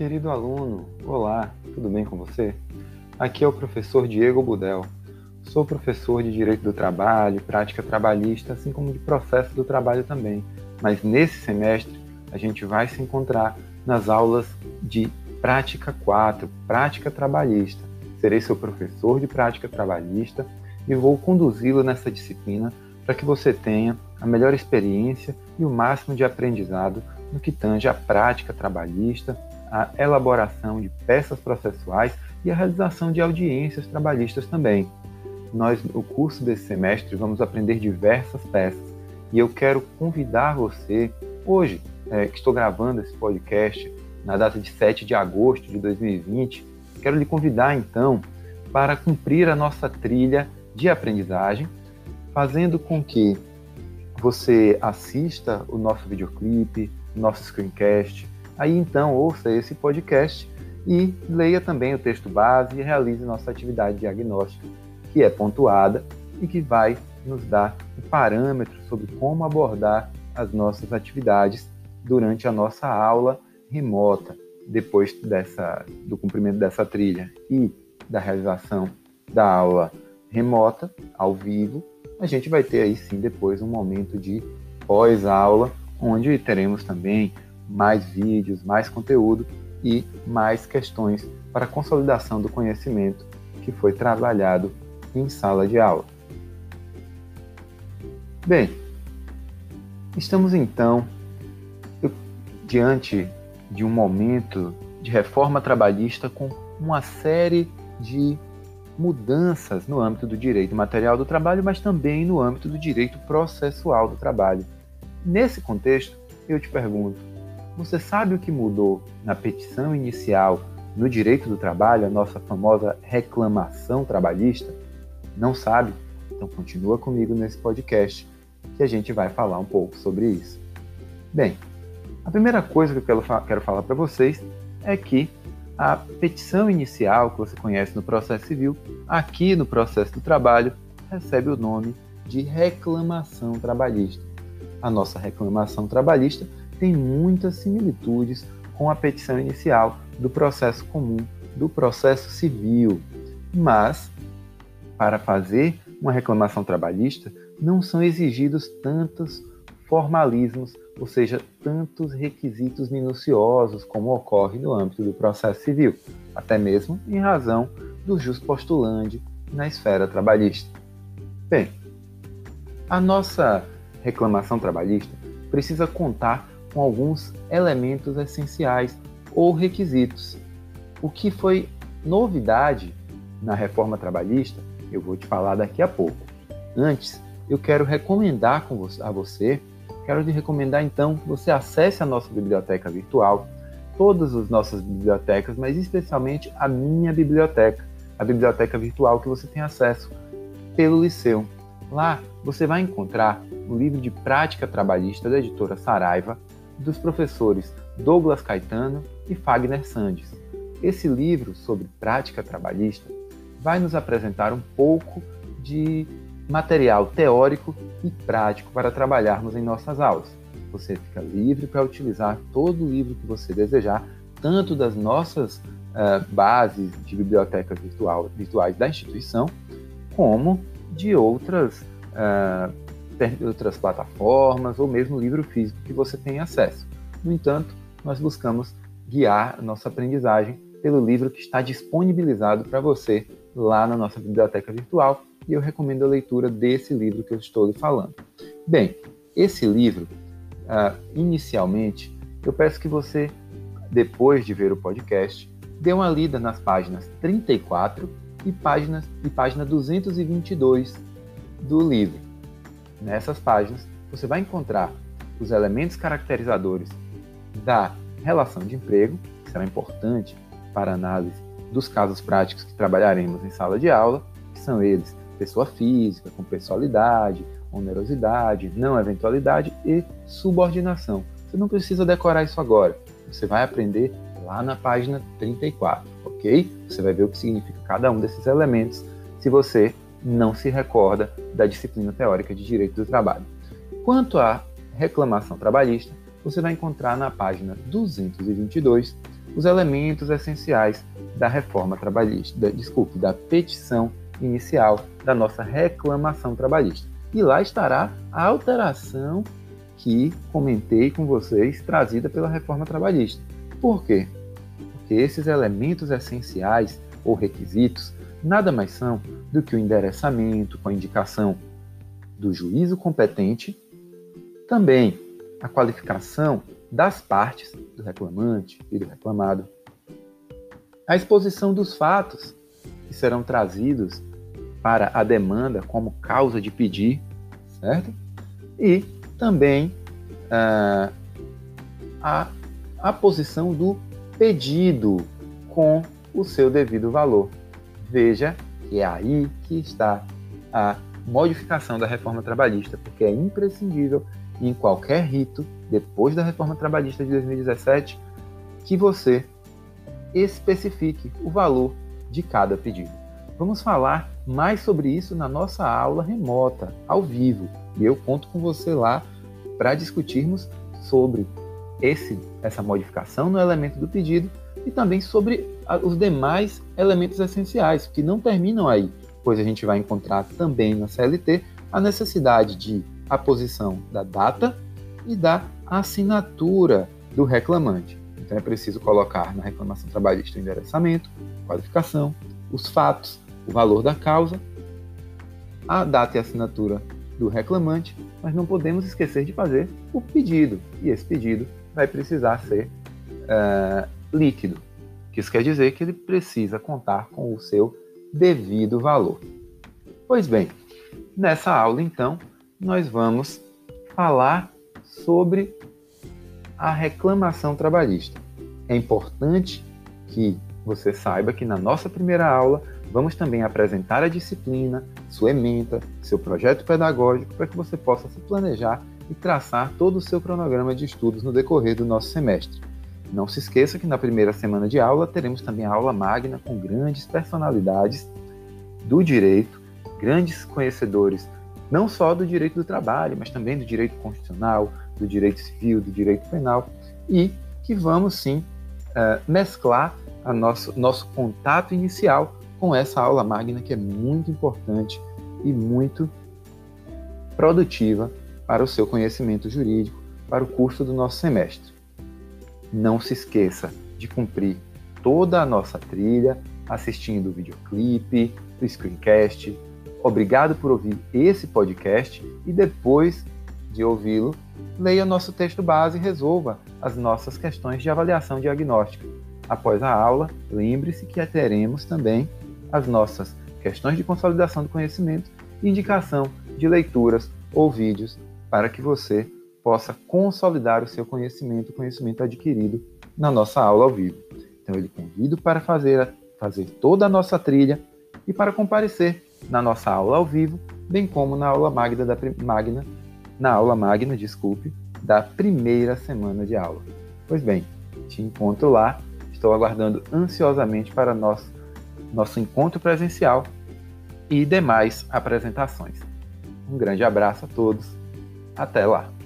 querido aluno! Olá, tudo bem com você? Aqui é o professor Diego Budel. Sou professor de Direito do Trabalho, Prática Trabalhista, assim como de Processo do Trabalho também. Mas nesse semestre a gente vai se encontrar nas aulas de Prática 4, Prática Trabalhista. Serei seu professor de Prática Trabalhista e vou conduzi-lo nessa disciplina para que você tenha a melhor experiência e o máximo de aprendizado no que tange à prática trabalhista, a elaboração de peças processuais e a realização de audiências trabalhistas também. Nós, no curso desse semestre, vamos aprender diversas peças e eu quero convidar você, hoje, é, que estou gravando esse podcast, na data de 7 de agosto de 2020, quero lhe convidar então para cumprir a nossa trilha de aprendizagem, fazendo com que você assista o nosso videoclipe, nosso screencast, Aí então ouça esse podcast e leia também o texto base e realize nossa atividade diagnóstica, que é pontuada e que vai nos dar um parâmetro sobre como abordar as nossas atividades durante a nossa aula remota, depois dessa, do cumprimento dessa trilha e da realização da aula remota, ao vivo, a gente vai ter aí sim depois um momento de pós-aula, onde teremos também mais vídeos, mais conteúdo e mais questões para consolidação do conhecimento que foi trabalhado em sala de aula. Bem, estamos então diante de um momento de reforma trabalhista com uma série de mudanças no âmbito do direito material do trabalho, mas também no âmbito do direito processual do trabalho. Nesse contexto, eu te pergunto: você sabe o que mudou na petição inicial no direito do trabalho, a nossa famosa reclamação trabalhista? Não sabe? Então continua comigo nesse podcast que a gente vai falar um pouco sobre isso. Bem, a primeira coisa que eu quero, quero falar para vocês é que a petição inicial que você conhece no processo civil, aqui no processo do trabalho, recebe o nome de reclamação trabalhista. A nossa reclamação trabalhista tem muitas similitudes com a petição inicial do processo comum, do processo civil. Mas, para fazer uma reclamação trabalhista, não são exigidos tantos formalismos, ou seja, tantos requisitos minuciosos como ocorre no âmbito do processo civil, até mesmo em razão do jus postulante na esfera trabalhista. Bem, a nossa reclamação trabalhista precisa contar com alguns elementos essenciais ou requisitos. O que foi novidade na reforma trabalhista, eu vou te falar daqui a pouco. Antes, eu quero recomendar a você, quero te recomendar então que você acesse a nossa biblioteca virtual, todas as nossas bibliotecas, mas especialmente a minha biblioteca, a biblioteca virtual que você tem acesso pelo Liceu. Lá você vai encontrar um livro de prática trabalhista da editora Saraiva, dos professores Douglas Caetano e Fagner Sandes. Esse livro sobre prática trabalhista vai nos apresentar um pouco de material teórico e prático para trabalharmos em nossas aulas. Você fica livre para utilizar todo o livro que você desejar, tanto das nossas uh, bases de biblioteca virtual, virtuais da instituição, como de outras uh, outras plataformas ou mesmo livro físico que você tem acesso. No entanto, nós buscamos guiar a nossa aprendizagem pelo livro que está disponibilizado para você lá na nossa biblioteca virtual e eu recomendo a leitura desse livro que eu estou lhe falando. Bem, esse livro, uh, inicialmente, eu peço que você, depois de ver o podcast, dê uma lida nas páginas 34 e, páginas, e página 222 do livro. Nessas páginas, você vai encontrar os elementos caracterizadores da relação de emprego, que será importante para a análise dos casos práticos que trabalharemos em sala de aula, que são eles pessoa física, com pessoalidade, onerosidade, não eventualidade e subordinação. Você não precisa decorar isso agora, você vai aprender lá na página 34, ok? Você vai ver o que significa cada um desses elementos se você não se recorda da disciplina teórica de direito do trabalho. Quanto à reclamação trabalhista, você vai encontrar na página 222 os elementos essenciais da reforma trabalhista, da, desculpe, da petição inicial da nossa reclamação trabalhista. E lá estará a alteração que comentei com vocês, trazida pela reforma trabalhista. Por quê? Porque esses elementos essenciais ou requisitos nada mais são do que o endereçamento com a indicação do juízo competente, também a qualificação das partes, do reclamante e do reclamado, a exposição dos fatos que serão trazidos para a demanda como causa de pedir, certo? E também uh, a, a posição do pedido com o seu devido valor. Veja que é aí que está a modificação da reforma trabalhista, porque é imprescindível em qualquer rito, depois da reforma trabalhista de 2017, que você especifique o valor de cada pedido. Vamos falar mais sobre isso na nossa aula remota, ao vivo, e eu conto com você lá para discutirmos sobre esse, essa modificação no elemento do pedido e também sobre os demais elementos essenciais, que não terminam aí, pois a gente vai encontrar também na CLT a necessidade de a posição da data e da assinatura do reclamante. Então é preciso colocar na reclamação trabalhista o endereçamento, qualificação, os fatos, o valor da causa, a data e assinatura do reclamante, mas não podemos esquecer de fazer o pedido. E esse pedido vai precisar ser uh, líquido, que isso quer dizer que ele precisa contar com o seu devido valor. Pois bem, nessa aula então, nós vamos falar sobre a reclamação trabalhista. É importante que você saiba que na nossa primeira aula vamos também apresentar a disciplina, sua ementa, seu projeto pedagógico para que você possa se planejar e traçar todo o seu cronograma de estudos no decorrer do nosso semestre. Não se esqueça que na primeira semana de aula teremos também a aula magna com grandes personalidades do direito, grandes conhecedores não só do direito do trabalho, mas também do direito constitucional, do direito civil, do direito penal, e que vamos sim uh, mesclar a nosso, nosso contato inicial com essa aula magna que é muito importante e muito produtiva para o seu conhecimento jurídico, para o curso do nosso semestre. Não se esqueça de cumprir toda a nossa trilha assistindo o videoclipe, o screencast, Obrigado por ouvir esse podcast e depois de ouvi-lo, leia nosso texto base e resolva as nossas questões de avaliação diagnóstica. Após a aula, lembre-se que teremos também as nossas questões de consolidação do conhecimento e indicação de leituras ou vídeos para que você possa consolidar o seu conhecimento, o conhecimento adquirido na nossa aula ao vivo. Então, eu lhe convido para fazer, fazer toda a nossa trilha e para comparecer na nossa aula ao vivo, bem como na aula magna, da, magna, na aula magna, desculpe, da primeira semana de aula. Pois bem, te encontro lá, estou aguardando ansiosamente para nosso, nosso encontro presencial e demais apresentações. Um grande abraço a todos, até lá!